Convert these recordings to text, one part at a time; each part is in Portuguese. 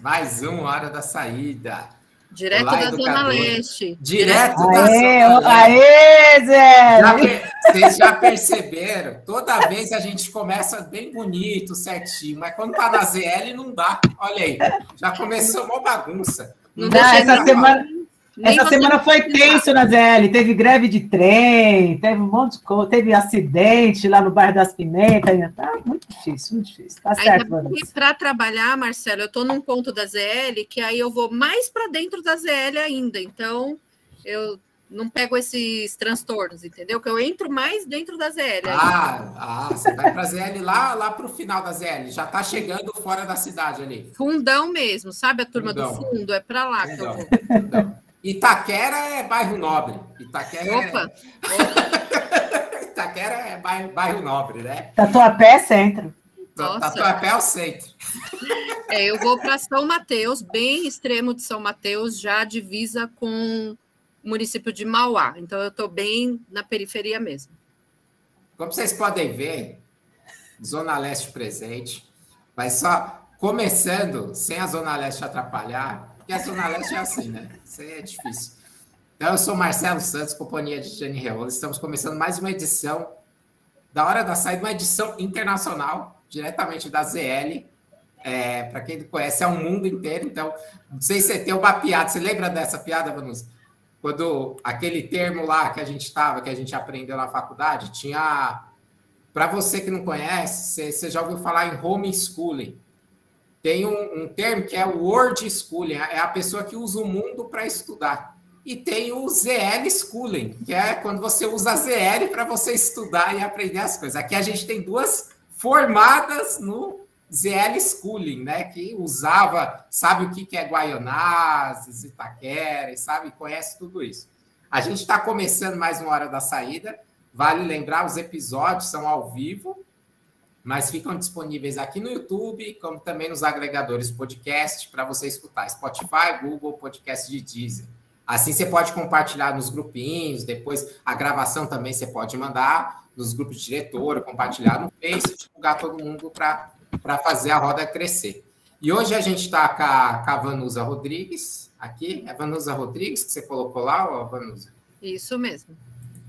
mais um Hora da Saída. Direto Olá, da educador. Zona Leste. Direto aê, da Zona Aê, Zé! Já, vocês já perceberam? Toda vez a gente começa bem bonito, certinho, mas quando tá na ZL não dá. Olha aí, já começou uma bagunça. Não, não essa semana... Essa semana foi tenso na ZL, teve greve de trem, teve um monte de coisa, teve acidente lá no bairro das Pimentas, tá muito difícil, muito difícil. Tá certo, Para trabalhar, Marcelo, eu estou num ponto da ZL que aí eu vou mais para dentro da ZL ainda, então eu não pego esses transtornos, entendeu? Que eu entro mais dentro da ZL. Ah, ah você vai para a ZL lá, lá para o final da ZL, já está chegando fora da cidade ali. Fundão mesmo, sabe a turma Fundão. do fundo? É para lá Fundão. que eu vou. Fundão. Itaquera é bairro nobre. Itaquera é- Opa! É... Itaquera é bairro, bairro nobre, né? Tatuapé é centro. Tatuapé é o centro. É, eu vou para São Mateus, bem extremo de São Mateus, já divisa com o município de Mauá. Então eu estou bem na periferia mesmo. Como vocês podem ver, Zona Leste presente, mas só começando, sem a Zona Leste atrapalhar, porque a Zona Leste é assim, né? Isso é difícil. Então, eu sou Marcelo Santos, companhia de Jane Reola. Estamos começando mais uma edição da Hora da Saída, uma edição internacional, diretamente da ZL. É, Para quem não conhece, é o um mundo inteiro. Então, não sei se você tem uma piada. Você lembra dessa piada, Vanusa? Quando aquele termo lá que a gente estava, que a gente aprendeu na faculdade, tinha. Para você que não conhece, você já ouviu falar em homeschooling tem um, um, termo que é o word schooling, é a pessoa que usa o mundo para estudar. E tem o ZL schooling, que é quando você usa ZL para você estudar e aprender as coisas. Aqui a gente tem duas formadas no ZL schooling, né? Que usava, sabe o que é Guaianazes, Itaquera, sabe, conhece tudo isso. A gente está começando mais uma hora da saída. Vale lembrar, os episódios são ao vivo, mas ficam disponíveis aqui no YouTube, como também nos agregadores podcast para você escutar, Spotify, Google, podcast de Deezer. Assim você pode compartilhar nos grupinhos, depois a gravação também você pode mandar nos grupos de diretora, compartilhar no Face, divulgar todo mundo para fazer a roda crescer. E hoje a gente está com, com a, Vanusa Rodrigues, aqui, é Vanusa Rodrigues que você colocou lá, ou Vanusa? Isso mesmo.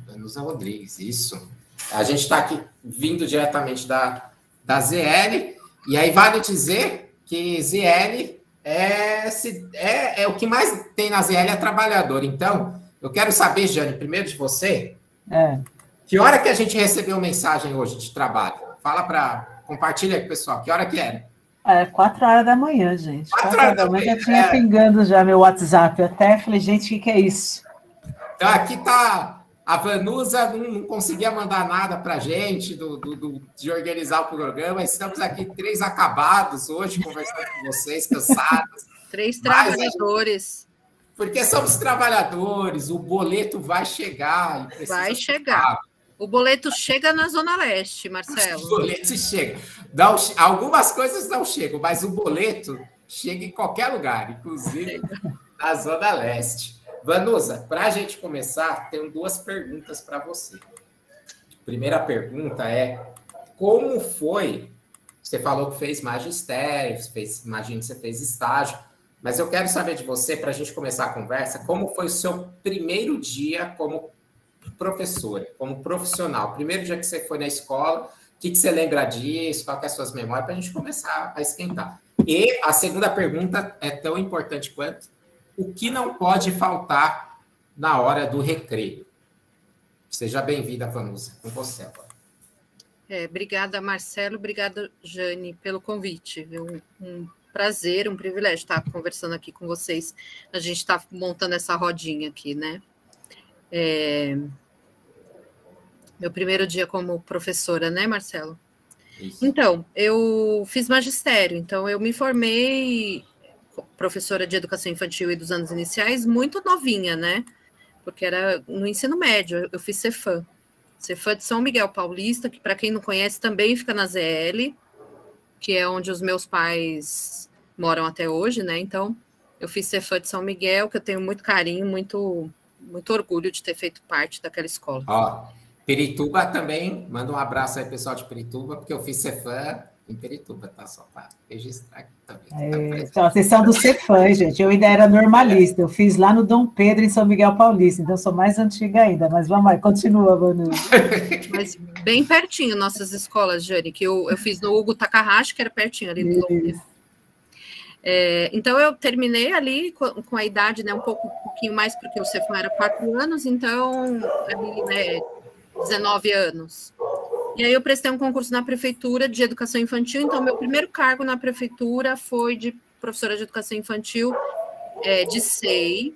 Vanusa Rodrigues, isso. A gente está aqui vindo diretamente da, da ZL, e aí vale dizer que ZL é, é, é o que mais tem na ZL é trabalhador. Então, eu quero saber, Jane, primeiro de você, é. que hora que a gente recebeu mensagem hoje de trabalho? Fala para compartilha aí, pessoal. Que hora que era? É, quatro horas da manhã, gente. Quatro, quatro horas da manhã. Já tinha é. pingando já meu WhatsApp. Eu até falei, gente, o que, que é isso? Então, aqui tá a Vanusa não, não conseguia mandar nada para a gente do, do, do, de organizar o programa. Estamos aqui três acabados hoje, conversando com vocês, cansados. Três trabalhadores. Porque somos trabalhadores, o boleto vai chegar. Vai chegar. O boleto chega na Zona Leste, Marcelo. O boleto chega. Não, algumas coisas não chegam, mas o boleto chega em qualquer lugar, inclusive na Zona Leste. Vanusa, para a gente começar, tenho duas perguntas para você. Primeira pergunta é: como foi? Você falou que fez magistério, fez, imagino que você fez estágio, mas eu quero saber de você, para a gente começar a conversa, como foi o seu primeiro dia como professora, como profissional? Primeiro dia que você foi na escola, o que, que você lembra disso? Qual que é as suas memórias? Para a gente começar a esquentar. E a segunda pergunta é tão importante quanto o que não pode faltar na hora do recreio. Seja bem-vinda, Vanusa, com você agora. É, obrigada, Marcelo, obrigada, Jane, pelo convite. Um, um, prazer, um privilégio estar conversando aqui com vocês. A gente está montando essa rodinha aqui, né? É... Meu primeiro dia como professora, né, Marcelo? Isso. Então, eu fiz magistério, então eu me formei professora de educação infantil e dos anos iniciais, muito novinha, né? Porque era no ensino médio, eu fiz Cefam. Cefam de São Miguel Paulista, que para quem não conhece também fica na ZL, que é onde os meus pais moram até hoje, né? Então, eu fiz Cefam de São Miguel, que eu tenho muito carinho, muito, muito orgulho de ter feito parte daquela escola. Ó, Pirituba também, manda um abraço aí, pessoal de Pirituba, porque eu fiz Cefam em Perituba, tá? Só para registrar aqui também. É, então, vocês são do Cefã, gente. Eu ainda era normalista. Eu fiz lá no Dom Pedro, em São Miguel Paulista. Então, sou mais antiga ainda. Mas vamos lá, continua, Manu. Mas bem pertinho nossas escolas, Jane, que eu, eu fiz no Hugo Takahashi, que era pertinho ali do Dom Pedro. É, então eu terminei ali com, com, a idade, né, um pouco um pouquinho mais, porque o Cefã era quatro anos, então ali, né, 19 anos. E aí eu prestei um concurso na prefeitura de educação infantil, então meu primeiro cargo na prefeitura foi de professora de educação infantil é, de SEI,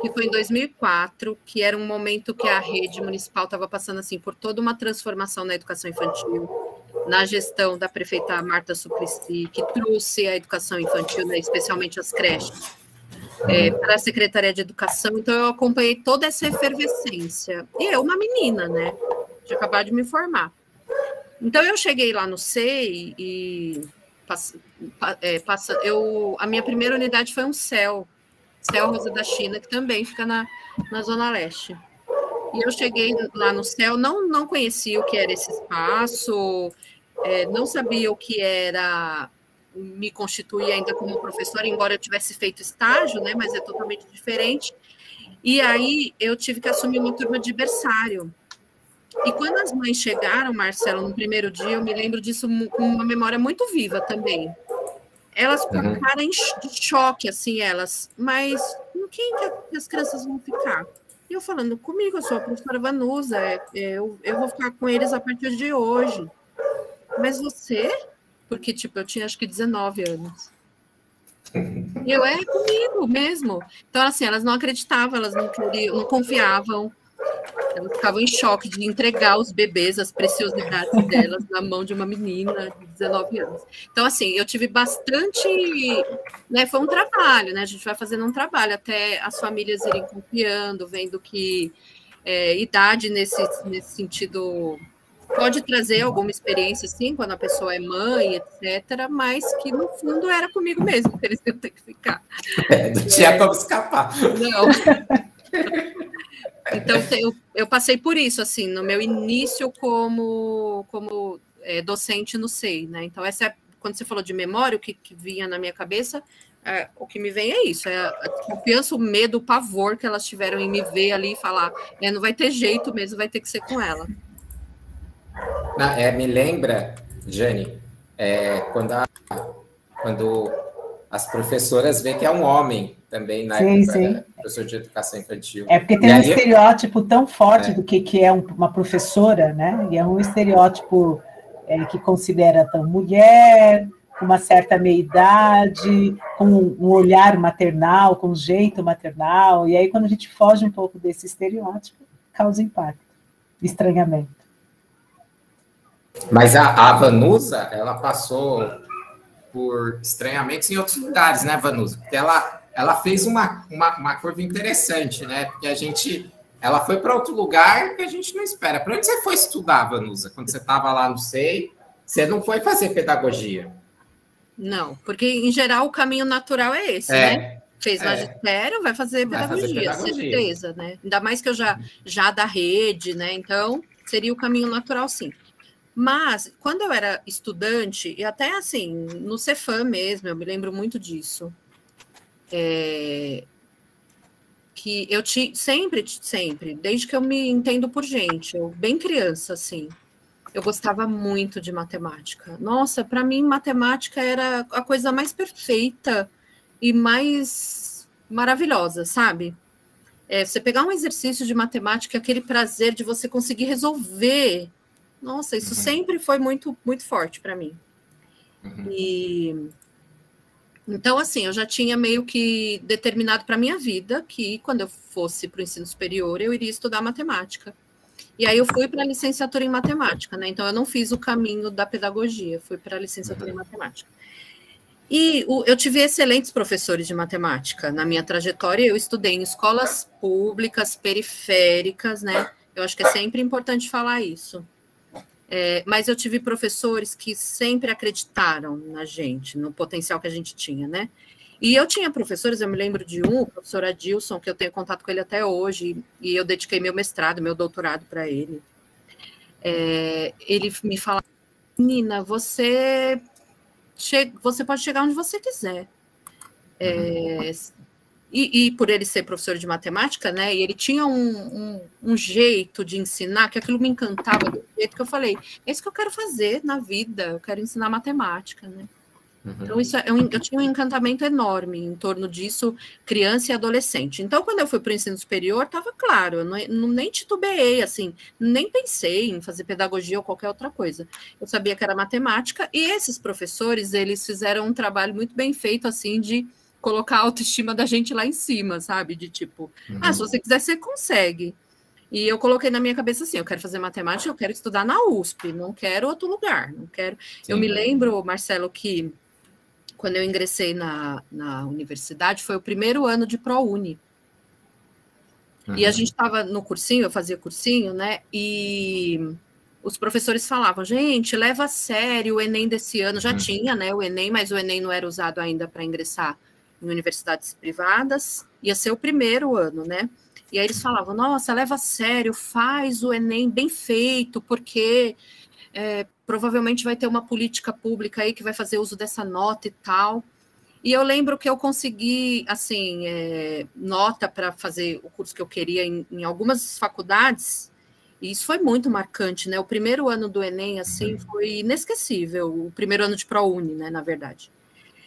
que foi em 2004, que era um momento que a rede municipal estava passando assim por toda uma transformação na educação infantil, na gestão da prefeita Marta Suplicy, que trouxe a educação infantil, né, especialmente as creches, é, para a Secretaria de Educação. Então, eu acompanhei toda essa efervescência. E eu, uma menina, né? De acabar de me formar. Então, eu cheguei lá no SEI e é, passa, eu, a minha primeira unidade foi um CEL, CEL Rosa da China, que também fica na, na Zona Leste. E eu cheguei lá no céu, não, não conhecia o que era esse espaço, é, não sabia o que era me constituir ainda como professora, embora eu tivesse feito estágio, né, mas é totalmente diferente. E aí eu tive que assumir uma turma de berçário. E quando as mães chegaram, Marcelo, no primeiro dia, eu me lembro disso com uma memória muito viva também. Elas com uhum. cara de choque, assim, elas, mas com quem que as crianças vão ficar? E eu falando, comigo, eu sou a professora Vanusa, é, é, eu, eu vou ficar com eles a partir de hoje. Mas você? Porque, tipo, eu tinha acho que 19 anos. Eu, é comigo mesmo. Então, assim, elas não acreditavam, elas não queriam, não confiavam. Elas ficavam em choque de entregar os bebês, as preciosidades delas, na mão de uma menina de 19 anos. Então, assim, eu tive bastante. Né, foi um trabalho, né? A gente vai fazendo um trabalho até as famílias irem confiando, vendo que é, idade nesse, nesse sentido pode trazer alguma experiência, sim, quando a pessoa é mãe, etc., mas que no fundo era comigo mesmo que eles iam ter que ficar. É, não tinha é, como escapar. Não. Então, eu, eu passei por isso, assim, no meu início como, como é, docente no SEI, né? Então, essa é, quando você falou de memória, o que, que vinha na minha cabeça, é, o que me vem é isso, é a confiança, o medo, o pavor que elas tiveram em me ver ali e falar, é, não vai ter jeito mesmo, vai ter que ser com ela. Não, é, me lembra, Jane, é, quando, a, quando as professoras veem que é um homem também na sim, sim. Né, professor de educação infantil. É porque tem e um aí... estereótipo tão forte é. do que, que é uma professora, né? E é um estereótipo é, que considera tão mulher, com uma certa meia-idade, com um olhar maternal, com um jeito maternal, e aí quando a gente foge um pouco desse estereótipo, causa impacto, estranhamento. Mas a, a Vanusa, ela passou por estranhamentos em outros lugares, né, Vanusa? Porque ela ela fez uma, uma, uma curva interessante, né? Porque a gente. Ela foi para outro lugar que a gente não espera. Para onde você foi estudar, Vanusa? Quando você estava lá no SEI, você não foi fazer pedagogia? Não, porque em geral o caminho natural é esse, é, né? Fez é. magistério, vai fazer pedagogia, fazer pedagogia, certeza, né? Ainda mais que eu já, já da rede, né? Então, seria o caminho natural, sim. Mas, quando eu era estudante, e até assim, no Cefam mesmo, eu me lembro muito disso, é, que eu te, sempre, sempre, desde que eu me entendo por gente, eu bem criança, assim, eu gostava muito de matemática. Nossa, para mim, matemática era a coisa mais perfeita e mais maravilhosa, sabe? É, você pegar um exercício de matemática, aquele prazer de você conseguir resolver. Nossa, isso uhum. sempre foi muito, muito forte para mim. Uhum. E então, assim, eu já tinha meio que determinado para minha vida que quando eu fosse para o ensino superior, eu iria estudar matemática. E aí eu fui para a licenciatura em matemática, né? Então eu não fiz o caminho da pedagogia, fui para a licenciatura uhum. em matemática. E o, eu tive excelentes professores de matemática na minha trajetória. Eu estudei em escolas públicas, periféricas, né? Eu acho que é sempre importante falar isso. É, mas eu tive professores que sempre acreditaram na gente, no potencial que a gente tinha, né? E eu tinha professores, eu me lembro de um, o professor Adilson, que eu tenho contato com ele até hoje, e eu dediquei meu mestrado, meu doutorado para ele. É, ele me falava Nina, você, che você pode chegar onde você quiser. É, e, e, por ele ser professor de matemática, né? E ele tinha um, um, um, jeito de ensinar que aquilo me encantava do jeito que eu falei. É isso que eu quero fazer na vida, eu quero ensinar matemática, né? Uhum. Então, isso é um, eu tinha um encantamento enorme em torno disso, criança e adolescente. Então, quando eu fui para o ensino superior, estava claro, eu não, não, nem titubeei, assim, nem pensei em fazer pedagogia ou qualquer outra coisa. Eu sabia que era matemática, e esses professores, eles fizeram um trabalho muito bem feito, assim, de colocar a autoestima da gente lá em cima, sabe? De tipo, uhum. ah, se você quiser, você consegue. E eu coloquei na minha cabeça assim: eu quero fazer matemática, eu quero estudar na USP, não quero outro lugar, não quero. Sim. Eu me lembro, Marcelo, que quando eu ingressei na, na universidade foi o primeiro ano de ProUni. Uhum. E a uhum. gente estava no cursinho, eu fazia cursinho, né? E os professores falavam, gente, leva a sério o Enem desse ano. Já uhum. tinha, né, o Enem, mas o Enem não era usado ainda para ingressar em universidades privadas, ia ser o primeiro ano, né? E aí eles falavam: nossa, leva a sério, faz o Enem bem feito, porque é, provavelmente vai ter uma política pública aí que vai fazer uso dessa nota e tal. E eu lembro que eu consegui, assim, é, nota para fazer o curso que eu queria em, em, algumas faculdades, e isso foi muito marcante, né? O primeiro ano do Enem, assim, uhum. foi inesquecível, o primeiro ano de ProUni, né, na verdade.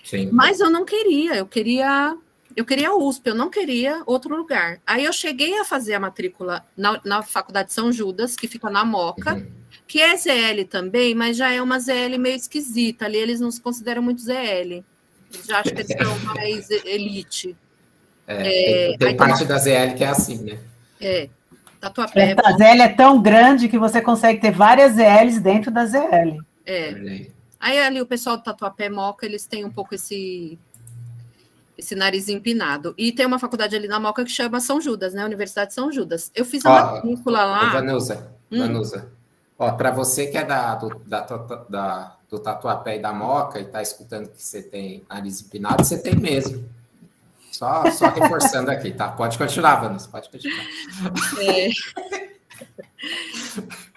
Sim. Mas eu não queria, eu queria eu queria a USP, eu não queria outro lugar. Aí eu cheguei a fazer a matrícula na, na Faculdade São Judas, que fica na Moca, uhum. que é ZL também, mas já é uma ZL meio esquisita. Ali eles não se consideram muito ZL. Eles já acham que eles são mais elite. É, é, tem, tem parte da ZL que é assim, né? É. Tatuapé. A ZL é tão grande que você consegue ter várias ZLs dentro da ZL. É. é. Aí ali o pessoal do Tatuapé Moca, eles têm um pouco esse esse nariz empinado. E tem uma faculdade ali na Moca que chama São Judas, né? Universidade São Judas. Eu fiz a Ó, matrícula lá. Vanusa, hum. Vanusa. Ó, para você que é da, do, da, da, do Tatuapé e da Moca e está escutando que você tem nariz empinado, você tem mesmo. Só, só reforçando aqui, tá? Pode continuar, Vanusa, pode continuar. É.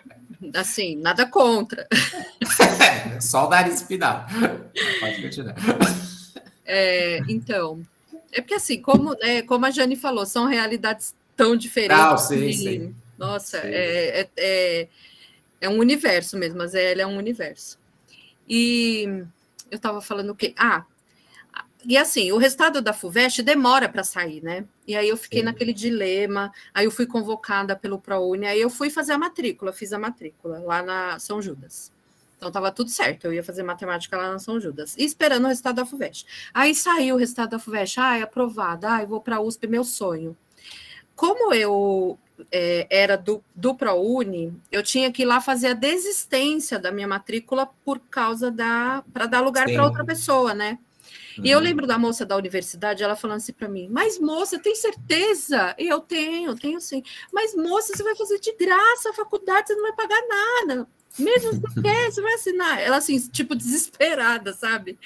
Assim, nada contra. Só o nariz espinado. Pode continuar. É, então, é porque assim, como, né, como a Jane falou, são realidades tão diferentes. Ah, sim, sim. Nossa, sim. É, é, é, é, um universo mesmo, mas ele é um universo. E eu estava falando o quê? Ah, e assim, o resultado da FUVEST demora para sair, né? E aí eu fiquei Sim. naquele dilema, aí eu fui convocada pelo ProUni, aí eu fui fazer a matrícula, fiz a matrícula lá na São Judas. Então estava tudo certo, eu ia fazer matemática lá na São Judas, e esperando o resultado da FUVEST. Aí saiu o resultado da FUVEST, ah, é aprovada, ah, eu vou para a USP, meu sonho. Como eu é, era do, do ProUni, eu tinha que ir lá fazer a desistência da minha matrícula por causa da. para dar lugar para outra pessoa, né? E eu uhum. lembro da moça da universidade, ela falando assim para mim: Mas moça, tem certeza? E eu tenho, tenho sim. Mas moça, você vai fazer de graça a faculdade, você não vai pagar nada. Mesmo se você quer, você vai assinar. Ela, assim, tipo, desesperada, sabe?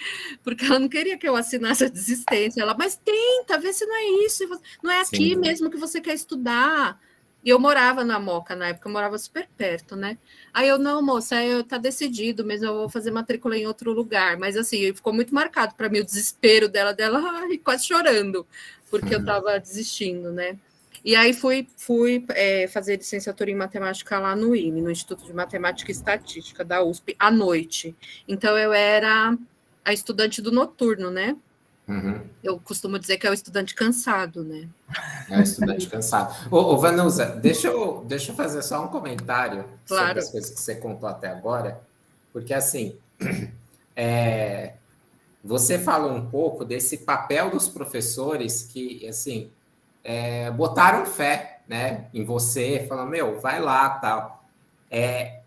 Porque ela não queria que eu assinasse a desistência. Ela, mas tenta, vê se não é isso. Não é aqui Sim. mesmo que você quer estudar. E eu morava na Moca na época, eu morava super perto, né? Aí eu, não, moça, eu tá decidido mesmo, eu vou fazer matrícula em outro lugar. Mas assim, ficou muito marcado para mim o desespero dela, dela, ai, quase chorando, porque eu estava desistindo, né? E aí fui, fui é, fazer licenciatura em matemática lá no IME, no Instituto de Matemática e Estatística da USP, à noite. Então eu era a estudante do noturno, né? Uhum. Eu costumo dizer que é o estudante cansado, né? É o estudante cansado. Ô, ô, Vanusa, deixa eu, deixa eu fazer só um comentário claro. sobre as coisas que você contou até agora, porque assim, é, você falou um pouco desse papel dos professores que, assim, é, botaram fé, né, em você, falando, meu, vai lá, tal. É,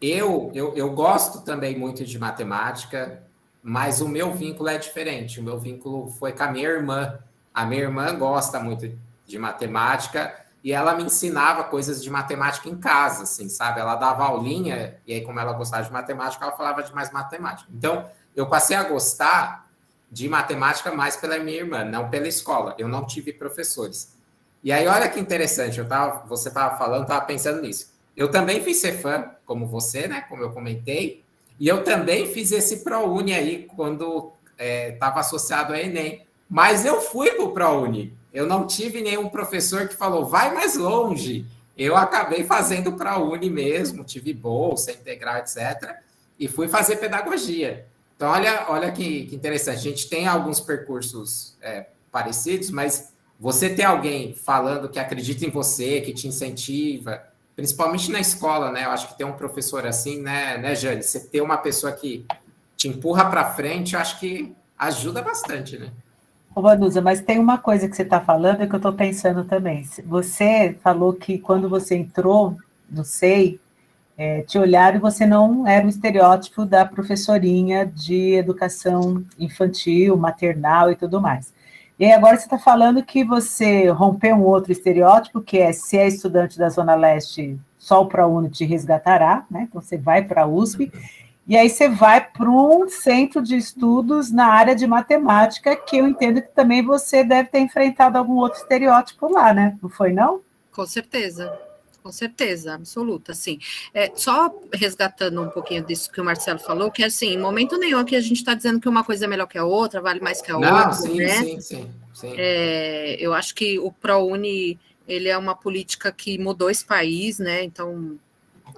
eu, eu, eu gosto também muito de matemática, mas o meu vínculo é diferente. O meu vínculo foi com a minha irmã. A minha irmã gosta muito de matemática e ela me ensinava coisas de matemática em casa, assim, sabe? Ela dava aulinha e aí, como ela gostava de matemática, ela falava de mais matemática. Então, eu passei a gostar de matemática mais pela minha irmã, não pela escola. Eu não tive professores. E aí, olha que interessante, eu tava, você estava falando, estava pensando nisso. Eu também fui ser fã, como você, né? Como eu comentei, E eu também fiz esse ProUni aí quando estava é, associado ao Enem. Mas eu fui para o ProUni. Eu não tive nenhum professor que falou, vai mais longe. Eu acabei fazendo ProUni mesmo, tive bolsa, integral, etc. E fui fazer pedagogia. Então, olha, olha que, que interessante. A gente tem alguns percursos é, parecidos, mas você ter alguém falando que acredita em você, que te incentiva, principalmente na escola, né? Eu acho que ter um professor assim, né, né, Jane? Você ter uma pessoa que te empurra para frente, eu acho que ajuda bastante, né? Ô, Vanusa, mas tem uma coisa que você está falando que eu estou pensando também. Você falou que quando você entrou no SEI, é, te olharam e você não era o estereótipo da professorinha de educação infantil, maternal e tudo mais. E aí agora você está falando que você rompeu um outro estereótipo, que é se é estudante da Zona Leste, só o ProUni te resgatará, né? Então você vai para a USP, e aí você vai para um centro de estudos na área de matemática, que eu entendo que também você deve ter enfrentado algum outro estereótipo lá, né? Não foi, não? Com certeza. Com certeza, absoluta, sim. É, só resgatando um pouquinho disso que o Marcelo falou, que assim, em momento nenhum aqui a gente está dizendo que uma coisa é melhor que a outra, vale mais que a Não, outra, sim, né? Sim, sim, sim. É, eu acho que o ProUni, ele é uma política que mudou esse país, né? Então,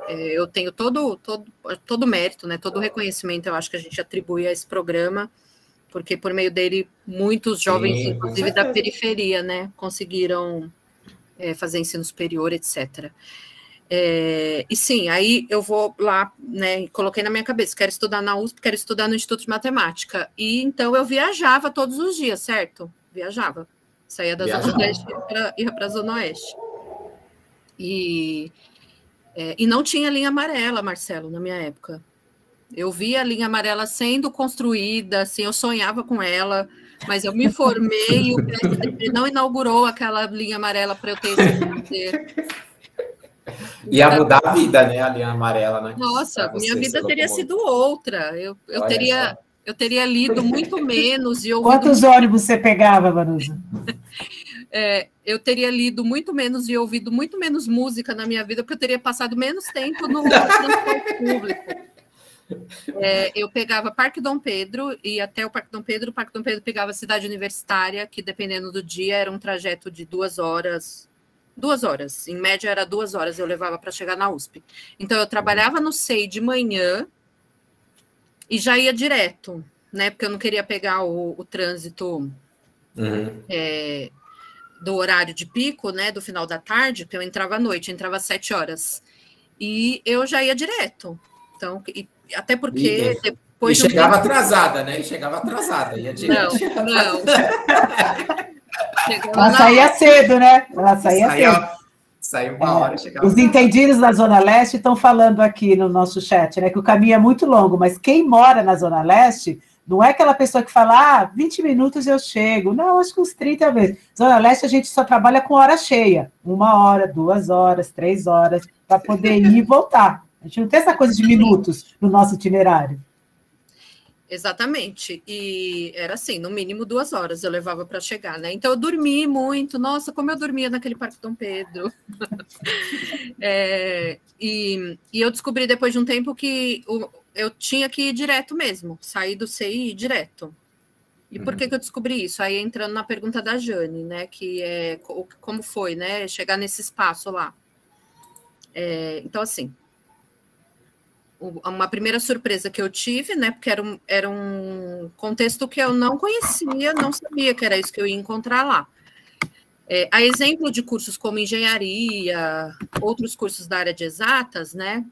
é, eu tenho todo, todo, todo mérito, né? Todo reconhecimento, eu acho que a gente atribui a esse programa, porque por meio dele, muitos jovens, sim, inclusive da periferia, né, conseguiram é, fazer ensino superior, etc. É, e sim, aí eu vou lá, né, coloquei na minha cabeça, quero estudar na USP, quero estudar no Instituto de Matemática. E então eu viajava todos os dias, certo? Viajava. Saía da viajava. Zona Leste e ia para a Zona Oeste. E, é, e não tinha linha amarela, Marcelo, na minha época. Eu via a linha amarela sendo construída, assim, eu sonhava com ela, mas eu me formei e o PSDB não inaugurou aquela linha amarela para eu ter esse poder. Ia mudar a vida, né? A linha amarela, né? Nossa, minha vida teria sido outra. Eu, eu teria. Eu teria lido muito menos e ouvido. Quantos ônibus você pegava, Vanusa? É, eu teria lido muito menos e ouvido muito menos música na minha vida, porque eu teria passado menos tempo no transporte público. É, eu pegava Parque Dom Pedro e até o Parque Dom Pedro. O Parque Dom Pedro pegava a cidade universitária, que dependendo do dia era um trajeto de duas horas. Duas horas, em média era duas horas eu levava para chegar na USP. Então eu trabalhava no SEI de manhã e já ia direto, né? Porque eu não queria pegar o, o trânsito uhum. é, do horário de pico, né? Do final da tarde, porque eu entrava à noite, entrava às sete horas. E eu já ia direto. Então, e até porque e, depois. E chegava atrasada, né? E chegava atrasada. Ia direto. Não, não. Ela saía cedo, né? Ela saía Saia, cedo. Saiu uma hora, chegava. Os entendidos da Zona Leste estão falando aqui no nosso chat, né? Que o caminho é muito longo, mas quem mora na Zona Leste não é aquela pessoa que fala, ah, 20 minutos eu chego. Não, acho que uns 30 vezes. Zona Leste a gente só trabalha com hora cheia. Uma hora, duas horas, três horas, para poder ir e voltar. A gente não tem essa coisa de minutos no nosso itinerário. Exatamente. E era assim, no mínimo duas horas eu levava para chegar, né? Então eu dormi muito. Nossa, como eu dormia naquele Parque Dom Pedro. é, e, e, eu descobri depois de um tempo que o, eu tinha que ir direto mesmo, sair do CI e ir direto. E por que, uhum. que eu descobri isso? Aí entrando na pergunta da Jane, né? Que é como foi, né? Chegar nesse espaço lá. É, então, assim, uma primeira surpresa que eu tive, né? Porque era um, era um contexto que eu não conhecia, não sabia que era isso que eu ia encontrar lá. É, a exemplo de cursos como engenharia, outros cursos da área de exatas, né?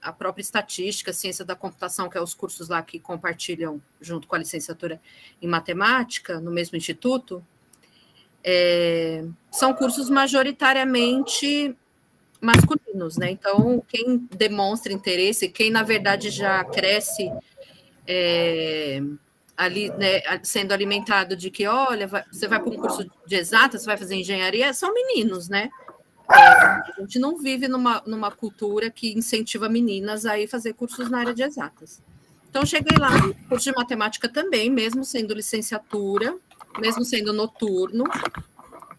A própria estatística, ciência da computação, que é os cursos lá que compartilham junto com a licenciatura em matemática, no mesmo instituto, é, são cursos majoritariamente masculinos, né? Então, quem demonstra interesse, quem na verdade já cresce é, ali, né, sendo alimentado de que, olha, vai, você vai para um curso de exatas, você vai fazer engenharia, são meninos, né? É, a gente não vive numa, numa cultura que incentiva meninas a ir fazer cursos na área de exatas. Então, cheguei lá, curso de matemática também, mesmo sendo licenciatura, mesmo sendo noturno,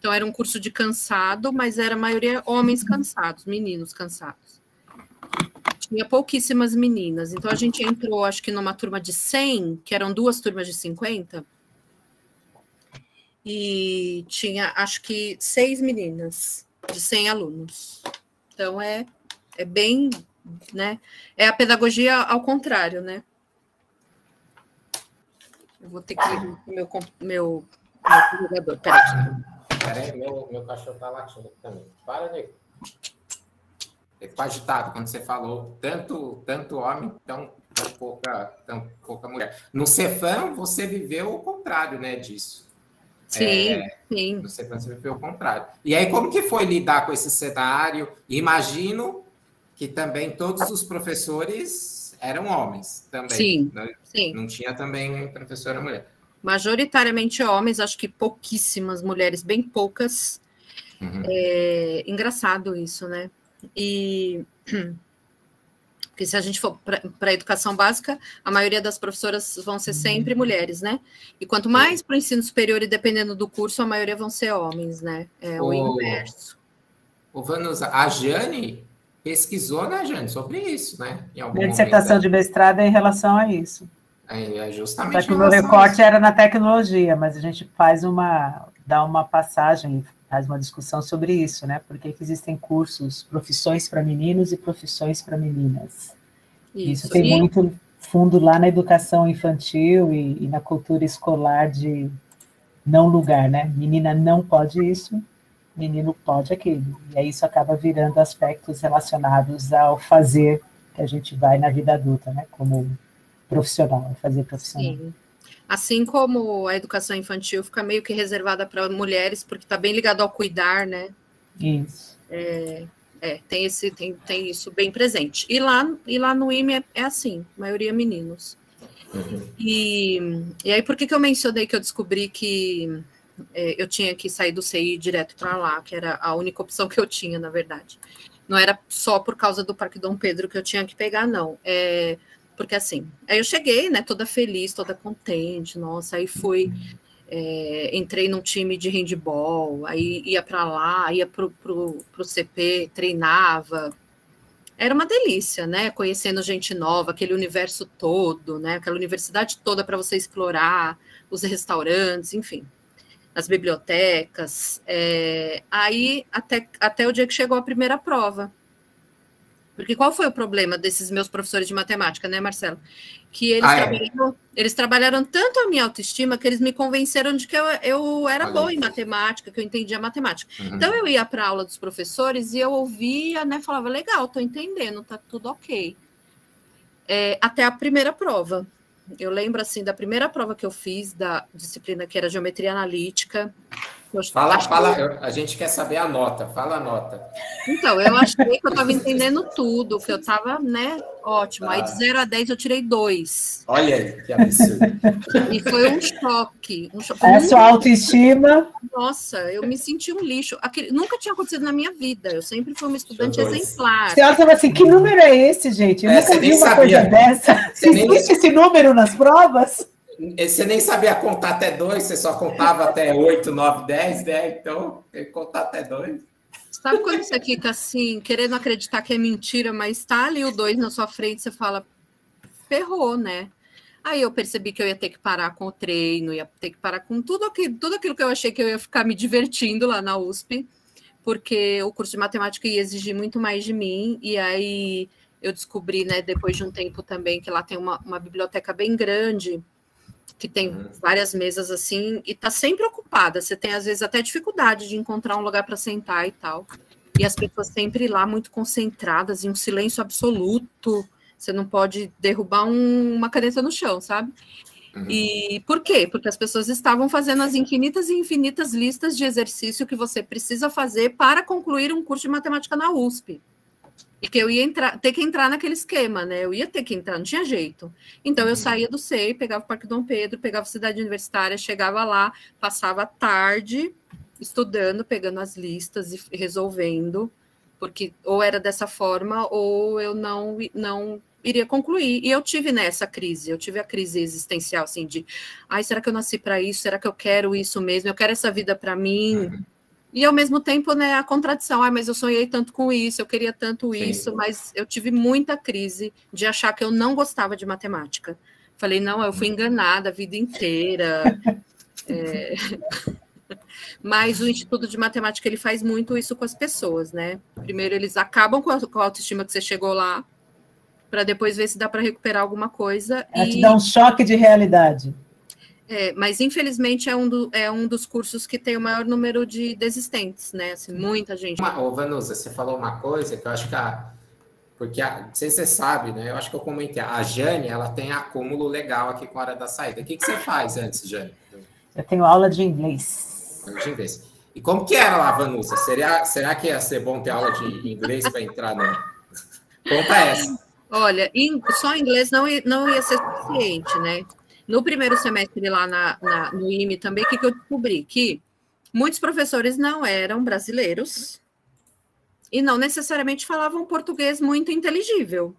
então era um curso de cansado, mas era a maioria homens cansados, meninos cansados. tinha pouquíssimas meninas. Então a gente entrou, acho que numa turma de 100, que eram duas turmas de 50. E tinha, acho que, seis meninas de 100 alunos. Então é, é bem, né? É a pedagogia ao contrário, né? Eu vou ter que meu meu meu jogador. Peraí. Peraí, meu, meu cachorro tá latindo aqui também. Para, nego. Ele ficou agitado quando você falou tanto, tanto homem, tão, tão, pouca, tão pouca mulher. No Cefam, você viveu o contrário né, disso. Sim, é, sim. No Cefam, você viveu o contrário. E aí, como que foi lidar com esse cenário? Imagino que também todos os professores eram homens também. Sim, não, sim. Não tinha também professora mulher. Majoritariamente homens, acho que pouquíssimas mulheres, bem poucas. Uhum. É engraçado isso, né? E porque se a gente for para a educação básica, a maioria das professoras vão ser sempre mulheres, né? E quanto mais para o ensino superior e dependendo do curso, a maioria vão ser homens, né? É o, o inverso. O Vanusa, a Jane pesquisou, né, Jane, sobre isso, né? Em algum Minha dissertação de mestrado é em relação a isso. É, é justamente. Só que o meu recorte era na tecnologia, mas a gente faz uma, dá uma passagem faz uma discussão sobre isso, né? Por que existem cursos, profissões para meninos e profissões para meninas? Isso, isso tem e... muito fundo lá na educação infantil e, e, na cultura escolar de não lugar, né? Menina não pode isso, menino pode aquilo. E aí isso acaba virando aspectos relacionados ao fazer que a gente vai na vida adulta, né? Como profissional, fazer profissional. Sim. Assim como a educação infantil fica meio que reservada para mulheres, porque está bem ligado ao cuidar, né? Isso. É, é, tem, esse, tem, tem isso bem presente. E lá, e lá no IME é, é assim, maioria meninos. Uhum. E, e aí, por que, que eu mencionei que eu descobri que é, eu tinha que sair do CI direto para lá, que era a única opção que eu tinha, na verdade. Não era só por causa do Parque Dom Pedro que eu tinha que pegar, não. É, porque assim, aí eu cheguei, né, toda feliz, toda contente, nossa, aí fui, é, entrei num time de handball, aí ia para lá, ia pro, pro, pro CP, treinava, era uma delícia, né, conhecendo gente nova, aquele universo todo, né, aquela universidade toda para você explorar, os restaurantes, enfim, as bibliotecas, é, aí até, até o dia que chegou a primeira prova, porque qual foi o problema desses meus professores de matemática, né, Marcelo? Que eles, ah, é. trabalharam, é. eles trabalharam tanto a minha autoestima que eles me convenceram de que eu, eu era boa em matemática, que eu entendia matemática. Uhum. Então eu ia para a aula dos professores e eu ouvia, né? Falava, legal, estou entendendo, tá tudo ok. É, até a primeira prova. Eu lembro assim da primeira prova que eu fiz da disciplina que era geometria analítica. Fala, fala, que... a gente quer saber a nota, fala a nota. Então, eu achei que eu estava entendendo tudo, que eu estava, né, ótimo. Ah. Aí de 0 a 10 eu tirei 2. Olha aí, que absurdo. E foi um choque. Um choque. É sua autoestima. Nossa, eu me senti um lixo. Aquele, nunca tinha acontecido na minha vida. Eu sempre fui uma estudante exemplar. Você estava assim, que número é esse, gente? Eu é, nunca vi uma sabia. coisa dessa. Você Existe nem... esse número nas provas? Você nem sabia contar até dois, você só contava até oito, nove, dez, né? Então, contar até dois. Sabe quando você fica assim, querendo acreditar que é mentira, mas está ali o dois na sua frente, você fala, ferrou, né? Aí eu percebi que eu ia ter que parar com o treino, ia ter que parar com tudo aquilo, tudo aquilo que eu achei que eu ia ficar me divertindo lá na USP, porque o curso de matemática ia exigir muito mais de mim, e aí eu descobri, né, depois de um tempo também, que lá tem uma, uma biblioteca bem grande, que tem uhum. várias mesas assim, e tá sempre ocupada. Você tem, às vezes, até dificuldade de encontrar um lugar para sentar e tal. E as pessoas sempre lá muito concentradas, em um silêncio absoluto. Você não pode derrubar um, uma caneta no chão, sabe? Uhum. E por quê? Porque as pessoas estavam fazendo as infinitas e infinitas listas de exercício que você precisa fazer para concluir um curso de matemática na USP. E que eu ia entrar, ter que entrar naquele esquema, né? Eu ia ter que entrar, não tinha jeito. Então eu uhum. saía do SEI, pegava o Parque Dom Pedro, pegava a cidade universitária, chegava lá, passava a tarde estudando, pegando as listas e resolvendo, porque ou era dessa forma ou eu não não iria concluir. E eu tive nessa crise, eu tive a crise existencial assim de, ai, será que eu nasci para isso? Será que eu quero isso mesmo? Eu quero essa vida para mim? Uhum. E ao mesmo tempo, né, a contradição, ah, mas eu sonhei tanto com isso, eu queria tanto Sim. isso, mas eu tive muita crise de achar que eu não gostava de matemática. Falei, não, eu fui enganada a vida inteira. é... Mas o Instituto de Matemática ele faz muito isso com as pessoas, né? Primeiro eles acabam com a, com a autoestima que você chegou lá, para depois ver se dá para recuperar alguma coisa. É, e... te dá um choque de realidade. É, mas infelizmente é um, do, é um dos cursos que tem o maior número de desistentes, né? Assim, muita gente. Uma, ô, Vanusa, você falou uma coisa que eu acho que a. Porque, a, não sei se você sabe, né? Eu acho que eu comentei. A Jane, ela tem acúmulo legal aqui com a hora da saída. O que, que você faz antes, Jane? Eu tenho aula de inglês. Aula de inglês. E como que era lá, Vanusa? Seria, será que ia ser bom ter aula de inglês para entrar no. Conta essa. Olha, só inglês não, não ia ser suficiente, né? No primeiro semestre lá na, na, no IME também, o que, que eu descobri? Que muitos professores não eram brasileiros e não necessariamente falavam português muito inteligível.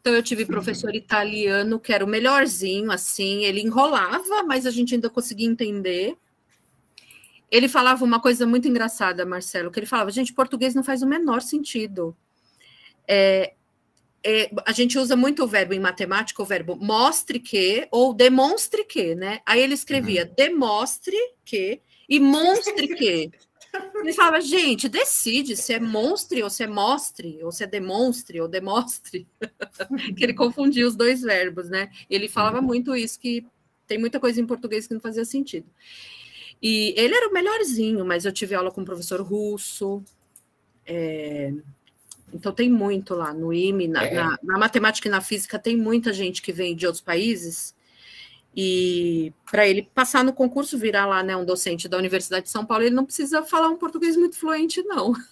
Então, eu tive professor italiano que era o melhorzinho, assim, ele enrolava, mas a gente ainda conseguia entender. Ele falava uma coisa muito engraçada, Marcelo, que ele falava, gente, português não faz o menor sentido. É, é, a gente usa muito o verbo em matemática, o verbo mostre que ou demonstre que, né? Aí ele escrevia uhum. demonstre que e monstre que. Ele falava, gente, decide se é monstre ou se é mostre, ou se é demonstre ou demonstre. que ele confundia os dois verbos, né? Ele falava uhum. muito isso, que tem muita coisa em português que não fazia sentido. E ele era o melhorzinho, mas eu tive aula com um professor russo. É, então tem muito lá no IME, na, é. na, na, matemática e na física tem muita gente que vem de outros países. E para ele passar no concurso, virar lá né, um docente da Universidade de São Paulo, ele não precisa falar um português muito fluente, não.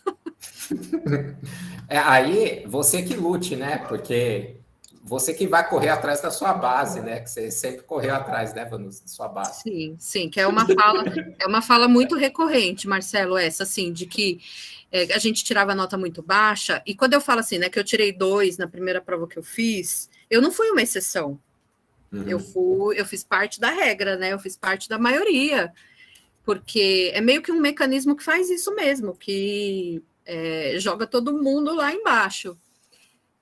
É, aí você que lute, né? Porque você que vai correr atrás da sua base, né? Que você sempre correu atrás, né, Vanus, da sua base. Sim, sim, que é uma fala, é uma fala muito recorrente, Marcelo, essa, assim, de que é, a gente tirava nota muito baixa, e quando eu falo assim, né, que eu tirei dois na primeira prova que eu fiz, eu não fui uma exceção. Uhum. Eu fui, eu fiz parte da regra, né? Eu fiz parte da maioria, porque é meio que um mecanismo que faz isso mesmo, que é, joga todo mundo lá embaixo.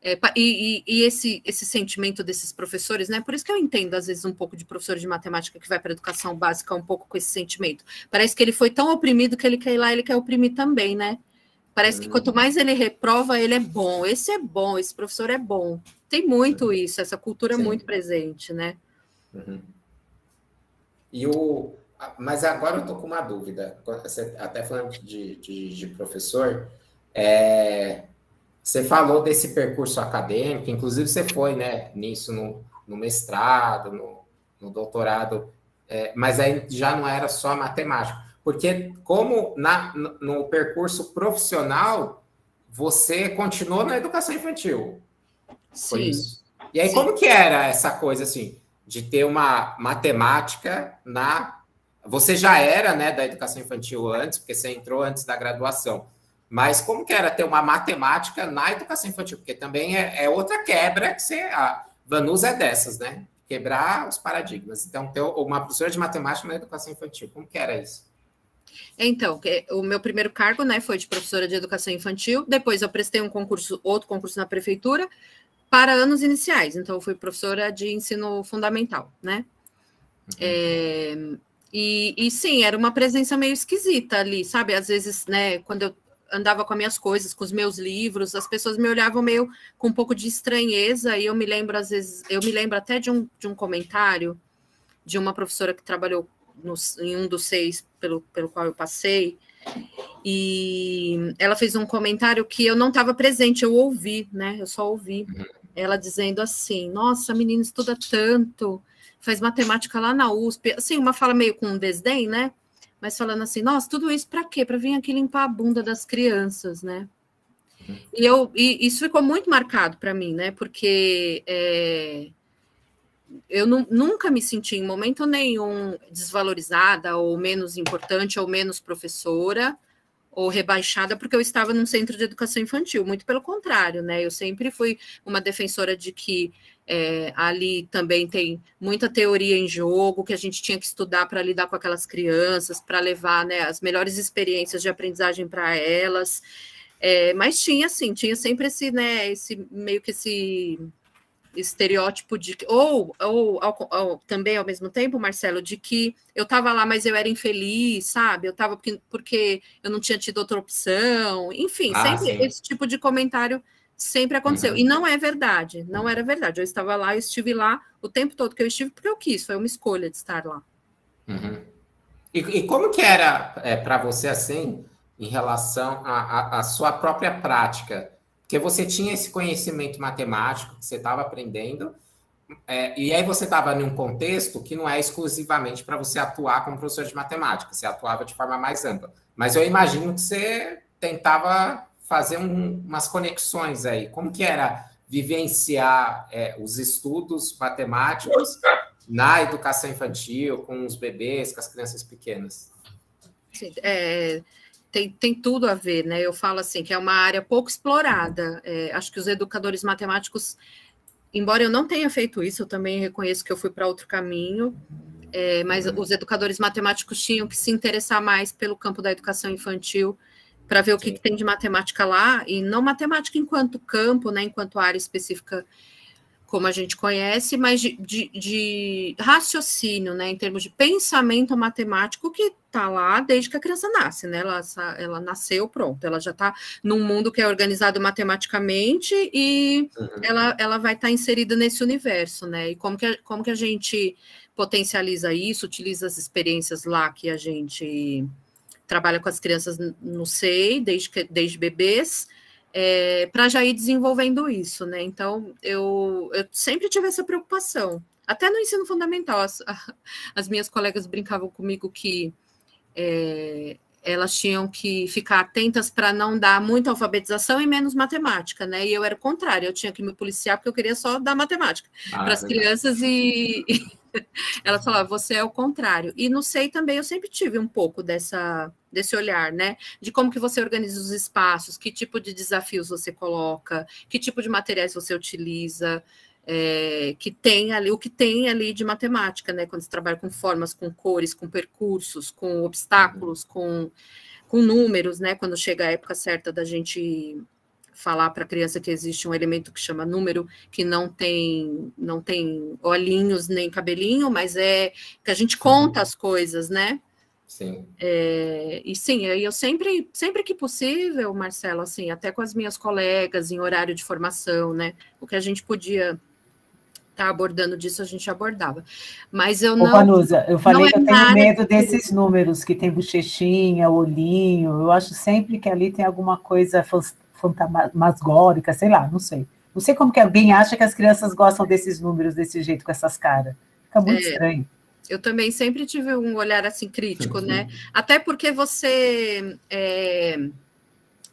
É, e, e, esse, esse sentimento desses professores, né? Por isso que eu entendo, às vezes, um pouco de professor de matemática que vai para a educação básica, um pouco com esse sentimento. Parece que ele foi tão oprimido que ele quer ir lá, ele quer oprimir também, né? Parece que quanto mais ele reprova, ele é bom. Esse é bom, esse professor é bom. Tem muito isso, essa cultura é muito presente, né? Uhum. E o, mas agora eu estou com uma dúvida. Você, até falando de, de, de professor, é, você falou desse percurso acadêmico, inclusive você foi né, nisso no, no mestrado, no, no doutorado, é, mas aí já não era só matemática. Porque como na, no percurso profissional, você continuou na educação infantil. Sim. isso. E aí, Sim. como que era essa coisa, assim, de ter uma matemática na... Você já era, né, da educação infantil antes, porque você entrou antes da graduação. Mas como que era ter uma matemática na educação infantil? Porque também é, é outra quebra que você... A Vanusa é dessas, né? Quebrar os paradigmas. Então, ter uma professora de matemática na educação infantil, como que era isso? Então, o meu primeiro cargo, né, foi de professora de educação infantil. Depois eu prestei um concurso, outro concurso na prefeitura para anos iniciais. Então, eu fui professora de ensino fundamental, né? Uhum. É, e, e sim, era uma presença meio esquisita ali, sabe? Às vezes, né, quando eu andava com as minhas coisas, com os meus livros, as pessoas me olhavam meio com um pouco de estranheza, e eu me lembro, às vezes, eu me lembro até de um, de um comentário de uma professora que trabalhou no, em um dos seis pelo, pelo qual eu passei, e ela fez um comentário que eu não estava presente, eu ouvi, né? Eu só ouvi uhum. ela dizendo assim: Nossa, menina estuda tanto, faz matemática lá na USP, assim, uma fala meio com um desdém, né? Mas falando assim: Nossa, tudo isso para quê? Para vir aqui limpar a bunda das crianças, né? Uhum. E, eu, e isso ficou muito marcado para mim, né? Porque é, eu nunca me senti em momento nenhum desvalorizada ou menos importante ou menos professora ou rebaixada porque eu estava num centro de educação infantil, muito pelo contrário, né? Eu sempre fui uma defensora de que É, ali também tem muita teoria em jogo que a gente tinha que estudar para lidar com aquelas crianças, para levar né, as melhores experiências de aprendizagem para elas. É, mas tinha, assim, tinha sempre esse, né, esse meio que esse estereótipo de ou, ou, ou, ou, também ao mesmo tempo, Marcelo, de que eu estava lá, mas eu era infeliz, sabe? Eu estava porque, porque eu não tinha tido outra opção, enfim, ah, sempre sim. esse tipo de comentário sempre aconteceu. Uhum. E não é verdade, não era verdade. Eu estava lá, eu estive lá o tempo todo que eu estive porque eu quis, foi uma escolha de estar lá. Uhum. E, e, como que era é, para você assim, em relação à sua própria prática? Porque você tinha esse conhecimento matemático que você estava aprendendo, é, e aí você estava em um contexto que não é exclusivamente para você atuar como professor de matemática, você atuava de forma mais ampla. Mas eu imagino que você tentava fazer um, umas conexões aí. Como que era vivenciar é, os estudos matemáticos na educação infantil, com os bebês, com as crianças pequenas? É, tem, tem tudo a ver, né? Eu falo assim que é uma área pouco explorada. É, acho que os educadores matemáticos, embora eu não tenha feito isso, eu também reconheço que eu fui para outro caminho. É, mas os educadores matemáticos tinham que se interessar mais pelo campo da educação infantil para ver o que, que, tem de matemática lá, e não matemática enquanto campo, né, enquanto área específica como a gente conhece, mas de, de, de raciocínio, né, em termos de pensamento matemático que está lá desde que a criança nasce, né? Ela, ela nasceu, pronto, ela já está num mundo que é organizado matematicamente e uhum. ela, ela vai estar tá inserida nesse universo, né? E como que, como que a gente potencializa isso, utiliza as experiências lá que a gente trabalha com as crianças no SEI, desde, desde bebês, é, para já ir desenvolvendo isso, né? Então, eu, eu sempre tive essa preocupação. Até no ensino fundamental, as, as minhas colegas brincavam comigo que é, elas tinham que ficar atentas para não dar muita alfabetização e menos matemática, né? E eu era o contrário, eu tinha que me policiar porque eu queria só dar matemática ah, para as crianças e, e elas falavam, você é o contrário. E no SEI também eu sempre tive um pouco dessa desse olhar, né? De como que você organiza os espaços, que tipo de desafios você coloca, que tipo de materiais você utiliza, é, que tem ali, o que tem ali de matemática, né? Quando você trabalha com formas, com cores, com percursos, com obstáculos, com, com números, né? Quando chega a época certa da gente falar para a criança que existe um elemento que chama número que não tem não tem olhinhos nem cabelinho, mas é que a gente conta as coisas, né? Sim. É, e sim, eu sempre, sempre que possível, Marcelo, assim, até com as minhas colegas em horário de formação, né? O que a gente podia tá abordando disso, a gente abordava. Mas eu não. Ô, Vanusa, eu falei é que eu tenho medo desses números que tem bochechinha, olhinho. Eu acho sempre que ali tem alguma coisa fantasmagórica, sei lá, não sei. Não sei como que alguém acha que as crianças gostam desses números desse jeito, com essas caras. Fica muito é. estranho. Eu também sempre tive um olhar assim crítico, né? Até porque você é,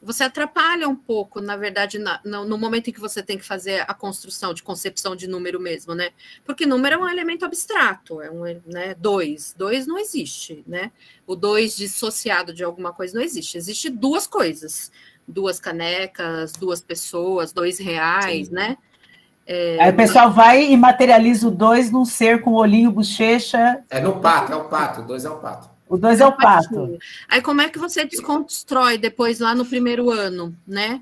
você atrapalha um pouco, na verdade, na, no, no, momento em que você tem que fazer a construção de concepção de número mesmo, né? Porque número é um elemento abstrato, é um, né? Dois, dois não existe, né? O dois dissociado de alguma coisa não existe. Existe duas coisas, duas canecas, duas pessoas, dois reais, Sim. né? É, Aí o pessoal vai e materializa o dois num ser com olhinho, bochecha. É no pato, é o pato, o dois é o pato. O dois é o pato. Aí como é que você desconstrói depois lá no primeiro ano, né?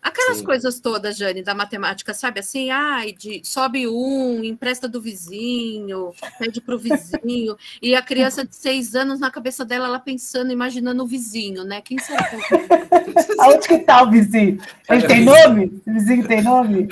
Aquelas Sim. coisas todas, Jane, da matemática, sabe assim? Ai, de sobe um, empresta do vizinho, pede para o vizinho, e a criança de seis anos, na cabeça dela, ela pensando, imaginando o vizinho, né? Quem será que é Aonde que está o vizinho? Ele tem nome? O vizinho tem nome?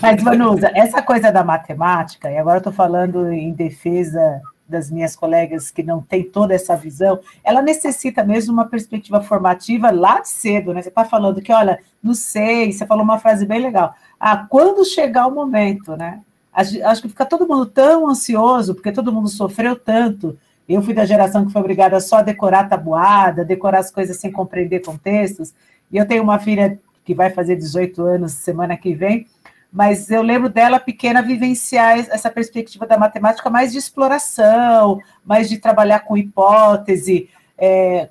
Mas, Vanusa, essa coisa da matemática, e agora eu estou falando em defesa das minhas colegas que não tem toda essa visão, ela necessita mesmo uma perspectiva formativa lá de cedo, né? Você está falando que, olha, não sei, você falou uma frase bem legal. Ah, quando chegar o momento, né? Acho que fica todo mundo tão ansioso, porque todo mundo sofreu tanto. Eu fui da geração que foi obrigada só a decorar tabuada, decorar as coisas sem compreender contextos. E eu tenho uma filha que vai fazer 18 anos semana que vem, mas eu lembro dela pequena vivenciar essa perspectiva da matemática mais de exploração, mais de trabalhar com hipótese. É,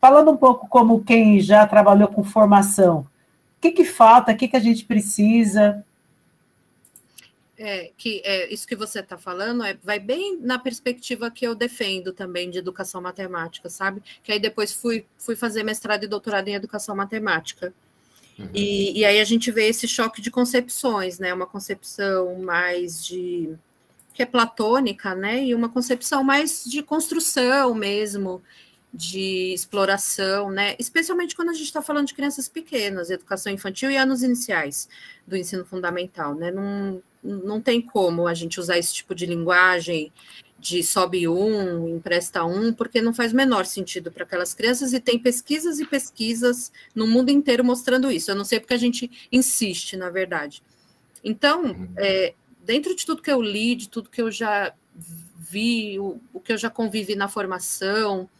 falando um pouco como quem já trabalhou com formação, o que, que falta, o que, que a gente precisa? É, que é, isso que você está falando é, vai bem na perspectiva que eu defendo também de educação matemática, sabe? Que aí depois fui, fui fazer mestrado e doutorado em educação matemática. Uhum. E, e aí a gente vê esse choque de concepções, né? Uma concepção mais de que é platônica, né? E uma concepção mais de construção mesmo, de exploração, né? Especialmente quando a gente está falando de crianças pequenas, educação infantil e anos iniciais do ensino fundamental, né? Não, não tem como a gente usar esse tipo de linguagem de sobe um, empresta um, porque não faz o menor sentido para aquelas crianças e tem pesquisas e pesquisas no mundo inteiro mostrando isso. Eu não sei porque a gente insiste, na verdade. Então, uhum. é, dentro de tudo que eu li, de tudo que eu já vi, o, o que eu já convivi na formação,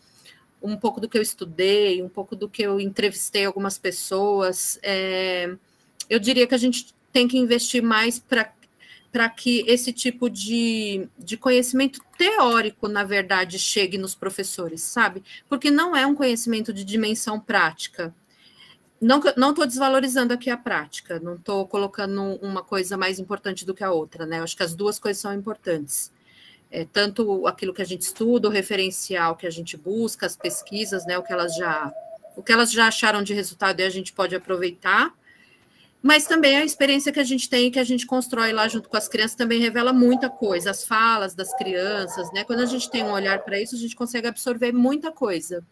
um pouco do que eu estudei, um pouco do que eu entrevistei algumas pessoas. É, eu diria que a gente tem que investir mais para que esse tipo de, de conhecimento teórico, na verdade, chegue nos professores, sabe? Porque não é um conhecimento de dimensão prática. Não estou desvalorizando aqui a prática, não estou colocando uma coisa mais importante do que a outra, né? Eu acho que as duas coisas são importantes é, tanto aquilo que a gente estuda, o referencial que a gente busca, as pesquisas, né, o que elas já o que elas já acharam de resultado e a gente pode aproveitar, mas também a experiência que a gente tem, que a gente constrói lá junto com as crianças, também revela muita coisa, as falas das crianças, né? Quando a gente tem um olhar para isso, a gente consegue absorver muita coisa.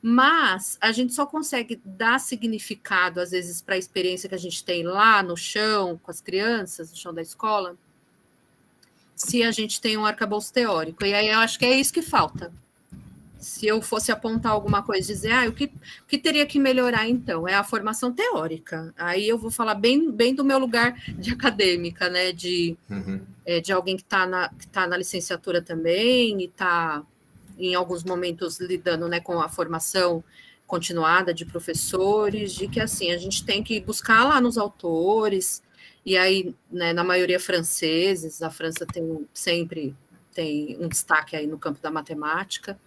Mas a gente só consegue dar significado, às vezes, para a experiência que a gente tem lá no chão, com as crianças, no chão da escola, se a gente tem um arcabouço teórico. E aí eu acho que é isso que falta. Se eu fosse apontar alguma coisa, dizer, ah, o que, o que teria que melhorar então? É a formação teórica. Aí eu vou falar bem, bem do meu lugar de acadêmica, né? De, uhum. é, de alguém que está na, que tá na licenciatura também e está, em alguns momentos, lidando né, com a formação continuada de professores, de que assim, a gente tem que buscar lá nos autores, e aí, né, na maioria franceses, a França tem sempre tem um destaque aí no campo da matemática.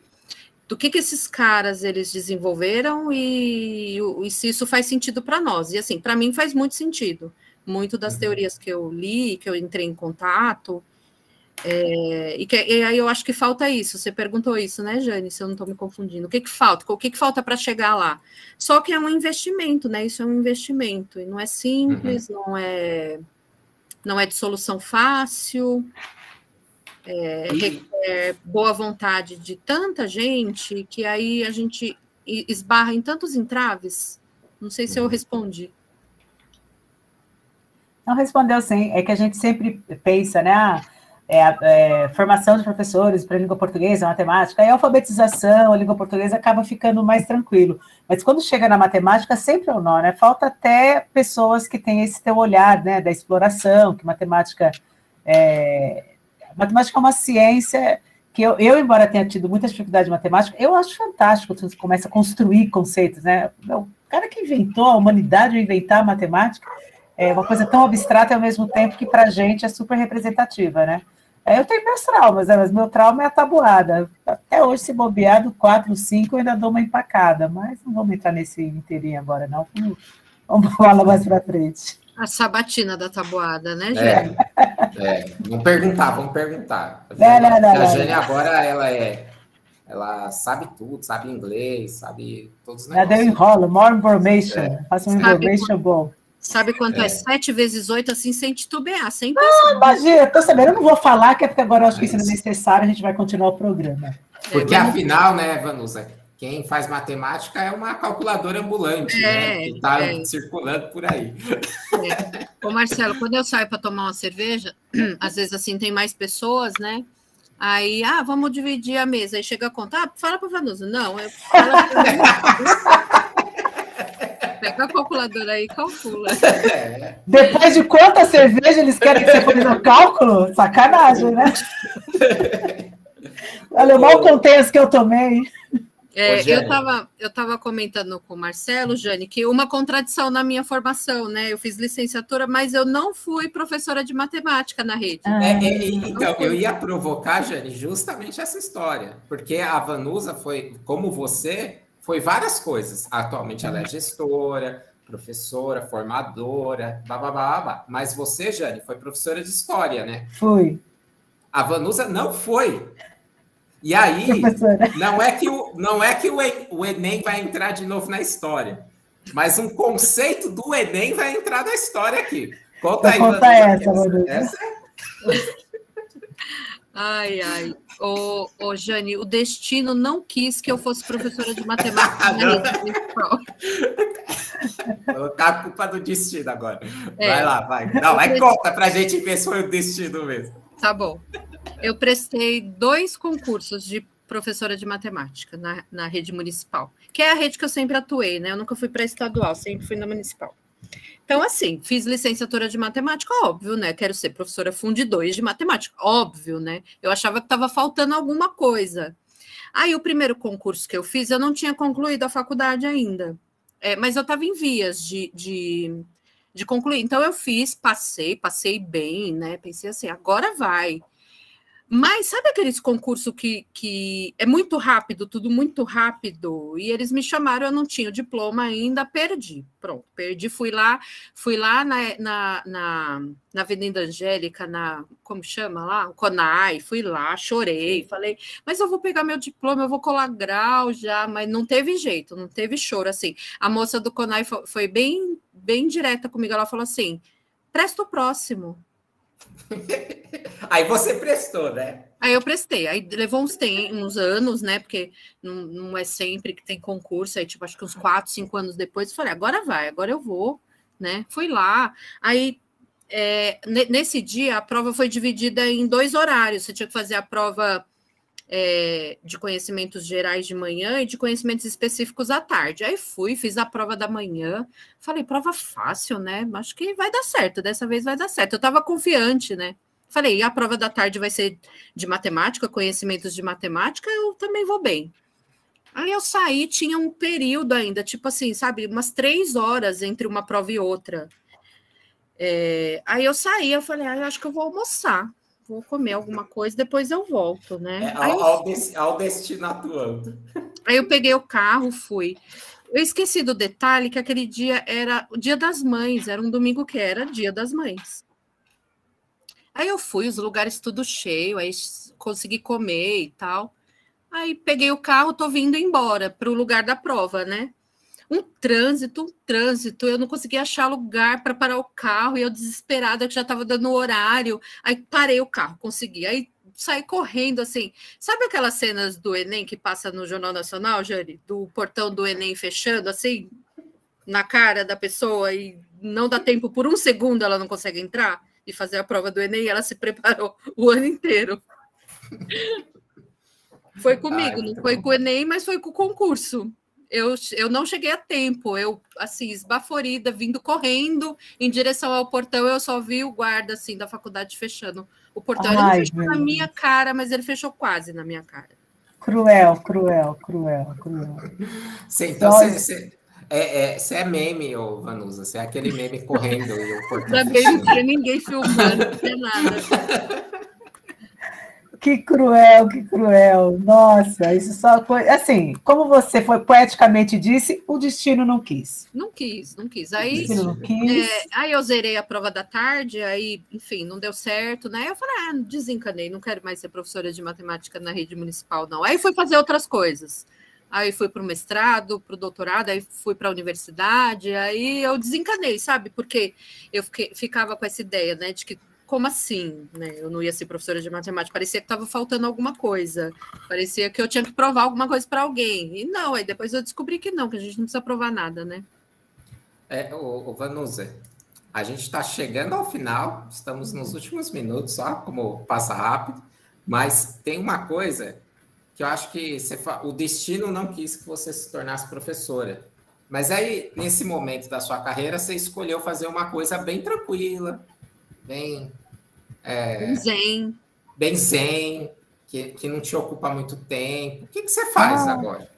Do que, que esses caras eles desenvolveram e, e se isso faz sentido para nós? E assim, para mim faz muito sentido. Muito das uhum. teorias que eu li, que eu entrei em contato, é, e, que, e, aí eu acho que falta isso. Você perguntou isso, né, Jane? Se eu não estou me confundindo. O que, que falta? O que, que falta para chegar lá? Só que é um investimento, né? Isso é um investimento. E não é simples, uhum. não é não é de solução fácil. É, requer boa vontade de tanta gente que aí a gente esbarra em tantos entraves. Não sei se eu uhum. respondi. Não respondeu sim. É que a gente sempre pensa, né? Ah, é, é, formação de professores para língua portuguesa, matemática, e a alfabetização, a língua portuguesa acaba ficando mais tranquilo. Mas quando chega na matemática, sempre é um nó, né? Falta até pessoas que têm esse teu olhar, né, da exploração, que matemática é, matemática é uma ciência que eu, eu, embora tenha tido muita dificuldade de matemática, eu acho fantástico quando você começa a construir conceitos, né? O cara que inventou a humanidade, inventar a matemática, é uma coisa tão abstrata e ao mesmo tempo que para a gente é super representativa, né? Eu tenho meus traumas, né? mas meu trauma é a tabuada. Até hoje, se bobeado, 4, 5, eu ainda dou uma empacada, mas não vamos entrar nesse inteirinho agora, não. Vamos, falar mais para frente. A sabatina da tabuada, né, Jane? É, é. Vamos perguntar, vamos perguntar. A Jane, não, não, não, a Jane agora, ela é... Ela sabe tudo, sabe inglês, sabe todos os negócios. Ela deu enrola, more information. É. Faça um information bom. Sabe quanto é, é 7 vezes 8, assim, sem titubear, sem pensar. Ah, imagina, tô sabendo, eu não vou falar, que é porque agora eu acho que isso não é necessário, a gente vai continuar o programa. Porque é, afinal, né, Vanusa, quem faz matemática é uma calculadora ambulante, é, né? Que está é. circulando por aí. É. Ô, Marcelo, quando eu saio para tomar uma cerveja, às vezes assim tem mais pessoas, né? Aí, ah, vamos dividir a mesa. Aí chega a conta, ah, fala para Vanusa. Não, eu falo Pega a calculadora aí e calcula. É. Depois de quanta cerveja eles querem que você faça o cálculo? Sacanagem, né? Olha, eu mal contei as que eu tomei. É, eu estava eu tava comentando com o Marcelo, Jane, que uma contradição na minha formação, né? Eu fiz licenciatura, mas eu não fui professora de matemática na rede. Ah. É, é, então, eu ia provocar, Jane, justamente essa história, porque a Vanusa foi, como você, foi várias coisas. Atualmente ela é gestora, professora, formadora, babá, mas você, Jane, foi professora de história, né? Fui. A Vanusa não foi. E aí, professora. não é que, o, não é que o Enem vai entrar de novo na história, mas um conceito do Enem vai entrar na história aqui. Conta aí, Conta essa, Vanusa. Essa é... Ai, ai. Ô, ô, Jane, o destino não quis que eu fosse professora de matemática Vou colocar a culpa do destino agora. É. Vai lá, vai. Não, vai conta pra gente ver se foi o destino mesmo. Tá bom. Eu prestei dois concursos de professora de matemática na, na rede municipal, que é a rede que eu sempre atuei, né? Eu nunca fui para estadual, sempre fui na municipal. Então, assim, fiz licenciatura de matemática, óbvio, né? Quero ser professora Fundi 2 de matemática, óbvio, né? Eu achava que estava faltando alguma coisa. Aí, o primeiro concurso que eu fiz, eu não tinha concluído a faculdade ainda, é, mas eu estava em vias de, de, de concluir. Então, eu fiz, passei, passei bem, né? Pensei assim, agora vai. Mas sabe aqueles concursos que, que é muito rápido, tudo muito rápido? E eles me chamaram, eu não tinha o diploma ainda, perdi. Pronto, perdi, fui lá, fui lá na, na, na, na Avenida Angélica, na, como chama lá? O Conai, fui lá, chorei, falei, mas eu vou pegar meu diploma, eu vou colar grau já, mas não teve jeito, não teve choro, assim. A moça do Conai foi, foi bem, bem direta comigo, ela falou assim, presta o próximo. Aí você prestou, né? Aí eu prestei. Aí levou uns, tem, uns anos, né? Porque não, não é sempre que tem concurso. Aí, tipo, acho que uns quatro, cinco anos depois, eu falei, agora vai, agora eu vou, né? Fui lá. Aí, é, nesse dia, a prova foi dividida em dois horários. Você tinha que fazer a prova é, de conhecimentos gerais de manhã e de conhecimentos específicos à tarde. Aí fui, fiz a prova da manhã, falei, prova fácil, né? Acho que vai dar certo, dessa vez vai dar certo. Eu estava confiante, né? Falei, a prova da tarde vai ser de matemática, conhecimentos de matemática, eu também vou bem. Aí eu saí, tinha um período ainda, tipo assim, sabe, umas três horas entre uma prova e outra. É, aí eu saí, eu falei, ah, eu acho que eu vou almoçar vou comer alguma coisa, depois eu volto, né? É, ao, ao, des, ao destino atuando. Aí eu peguei o carro, fui. Eu esqueci do detalhe que aquele dia era o dia das mães, era um domingo que era dia das mães. Aí eu fui, os lugares tudo cheio, aí consegui comer e tal. Aí peguei o carro, tô vindo embora para o lugar da prova, né? Um trânsito, um trânsito. Eu não conseguia achar lugar para parar o carro e eu desesperada que já estava dando horário. Aí parei o carro, consegui. Aí saí correndo assim. Sabe aquelas cenas do Enem que passa no Jornal Nacional, Jane? Do portão do Enem fechando assim na cara da pessoa e não dá tempo por um segundo ela não consegue entrar e fazer a prova do Enem, ela se preparou o ano inteiro. Foi comigo, Ai, não foi bom. com o Enem, mas foi com o concurso eu, eu não cheguei a tempo, eu, assim, esbaforida, vindo correndo em direção ao portão, eu só vi o guarda, assim, da faculdade fechando o portão. Ai, ele fechou na minha cara, mas ele fechou quase na minha cara. Cruel, cruel, cruel, cruel. Sim, então você, você, é, é, você é meme, ô Vanusa, você é aquele meme correndo e o portão Também não tem ninguém filmando, não tem nada. Que cruel, que cruel. Nossa, isso só foi. Assim, como você foi poeticamente disse, o destino não quis. Não quis, não quis. Aí, não quis. É, aí eu zerei a prova da tarde, aí, enfim, não deu certo, né? Eu falei, ah, desencanei, não quero mais ser professora de matemática na rede municipal, não. Aí fui fazer outras coisas. Aí fui para o mestrado, para o doutorado, aí fui para a universidade, aí eu desencanei, sabe? Porque eu fiquei, ficava com essa ideia, né, de que como assim? Né? Eu não ia ser professora de matemática, parecia que estava faltando alguma coisa, parecia que eu tinha que provar alguma coisa para alguém. E não, aí depois eu descobri que não, que a gente não precisa provar nada, né? É, o Vanusa, a gente está chegando ao final, estamos nos últimos minutos, só como passa rápido, mas tem uma coisa que eu acho que você, o destino não quis que você se tornasse professora. Mas aí, nesse momento da sua carreira, você escolheu fazer uma coisa bem tranquila, bem. É, bem zen. Bem zen, que, que não te ocupa muito tempo. O que, que você faz ah. agora?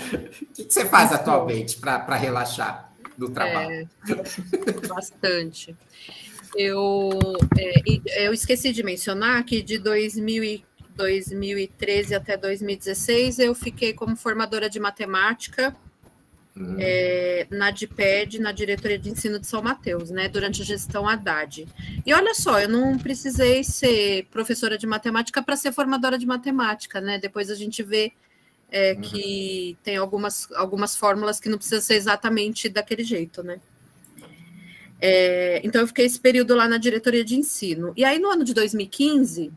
O que, que você faz atualmente para relaxar do trabalho? É, bastante. Eu, é, eu esqueci de mencionar que de 2000 2013 até 2016 eu fiquei como formadora de matemática uhum. é, na DIPED, na Diretoria de Ensino de São Mateus, né, durante a gestão Haddad. E olha só, eu não precisei ser professora de matemática para ser formadora de matemática, né? Depois a gente vê é, uhum. que tem algumas, algumas fórmulas que não precisa ser exatamente daquele jeito, né? É, então, eu fiquei esse período lá na diretoria de ensino. E aí, no ano de 2015,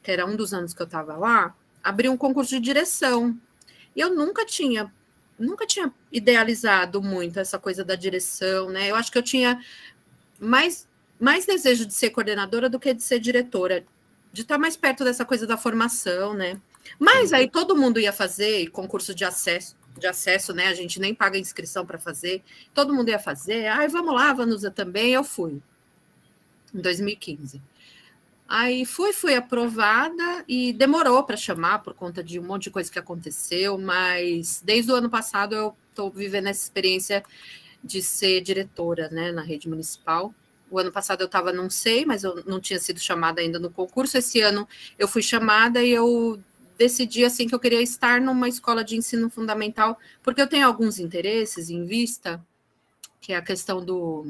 que era um dos anos que eu estava lá, abri um concurso de direção. E eu nunca tinha, nunca tinha idealizado muito essa coisa da direção, né? Eu acho que eu tinha mais, mais desejo de ser coordenadora do que de ser diretora, de estar mais perto dessa coisa da formação, né? Mas aí todo mundo ia fazer concurso de acesso, de acesso, né? A gente nem paga inscrição para fazer. Todo mundo ia fazer. Ai, vamos lá, Vanusa também. Eu fui. Em 2015. Aí fui, fui aprovada e demorou para chamar por conta de um monte de coisa que aconteceu, mas desde o ano passado eu estou vivendo essa experiência de ser diretora né, na rede municipal. O ano passado eu estava, não sei, mas eu não tinha sido chamada ainda no concurso. Esse ano eu fui chamada e eu decidi assim que eu queria estar numa escola de ensino fundamental, porque eu tenho alguns interesses em vista, que é a questão do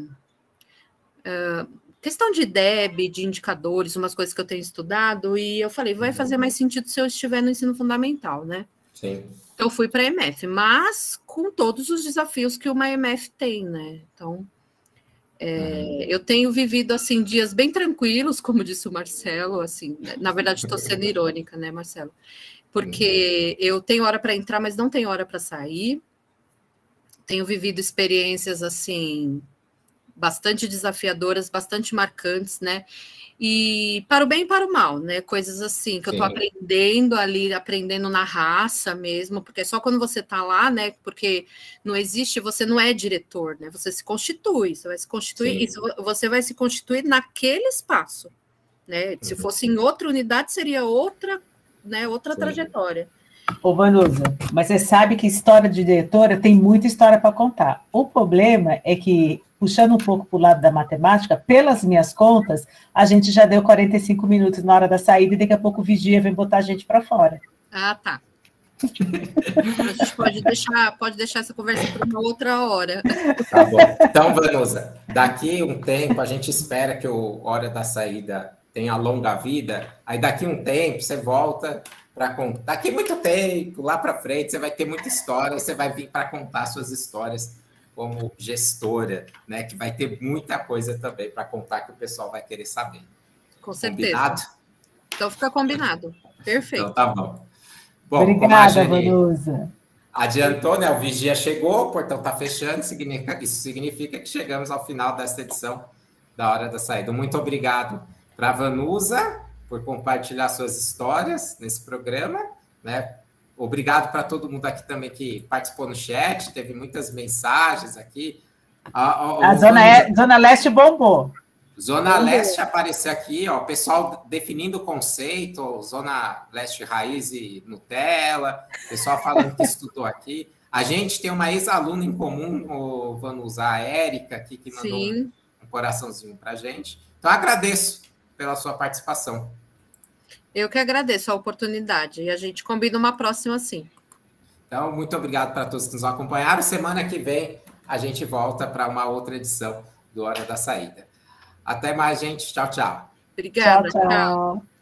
uh, questão de DEB, de indicadores, umas coisas que eu tenho estudado, e eu falei, vai fazer mais sentido se eu estiver no ensino fundamental, né? Sim. Eu fui para a EMF, mas com todos os desafios que uma EMF tem, né? Então, é, eu tenho vivido assim dias bem tranquilos, como disse o Marcelo, assim, né, na verdade estou sendo irônica, né, Marcelo? Porque eu tenho hora para entrar, mas não tenho hora para sair. Tenho vivido experiências assim bastante desafiadoras, bastante marcantes, né? E para o bem e para o mal, né? Coisas assim que Sim. eu estou aprendendo ali, aprendendo na raça mesmo, porque só quando você está lá, né? Porque não existe, você não é diretor, né? Você se constitui, você vai se constituir, você vai se constituir naquele espaço, né? Se uhum. fosse em outra unidade, seria outra, né? Outra Sim. trajetória. Ô, Vanusa, mas você sabe que história de diretora tem muita história para contar. O problema é que puxando um pouco para o lado da matemática, pelas minhas contas, a gente já deu 45 minutos na hora da saída e daqui a pouco o vigia vem botar a gente para fora. Ah, tá. a gente pode deixar, pode deixar essa conversa para uma outra hora. Tá bom. Então, Vanusa, daqui um tempo a gente espera que o hora da saída tenha longa vida. Aí daqui um tempo você volta para contar. Daqui muito tempo, lá para frente, você vai ter muita história, você vai vir para contar suas histórias como gestora, né? Que vai ter muita coisa também para contar que o pessoal vai querer saber. Com certeza. Combinado? Então fica combinado. Perfeito. Então tá bom. bom Obrigada, Vanusa. Adiantou, né? O vigia chegou, o portão está fechando, significa, isso significa que chegamos ao final desta edição da Hora da Saída. Muito obrigado para a Vanusa por compartilhar suas histórias nesse programa, né? Obrigado para todo mundo aqui também que participou no chat, teve muitas mensagens aqui. A, a, a Zona, é, Zona Leste bombou. Zona Leste apareceu aqui, ó, o pessoal definindo o conceito, Zona Leste Raiz e Nutella, pessoal falando que estudou aqui. A gente tem uma ex-aluna em comum, vamos usar a Érica aqui, que mandou um, um coraçãozinho para a gente. Então, agradeço pela sua participação. Eu que agradeço a oportunidade e a gente combina uma próxima sim. Então, muito obrigado para todos que nos acompanharam. Semana que vem a gente volta para uma outra edição do Hora da Saída. Até mais, gente. Tchau, tchau. Obrigada. tchau. tchau.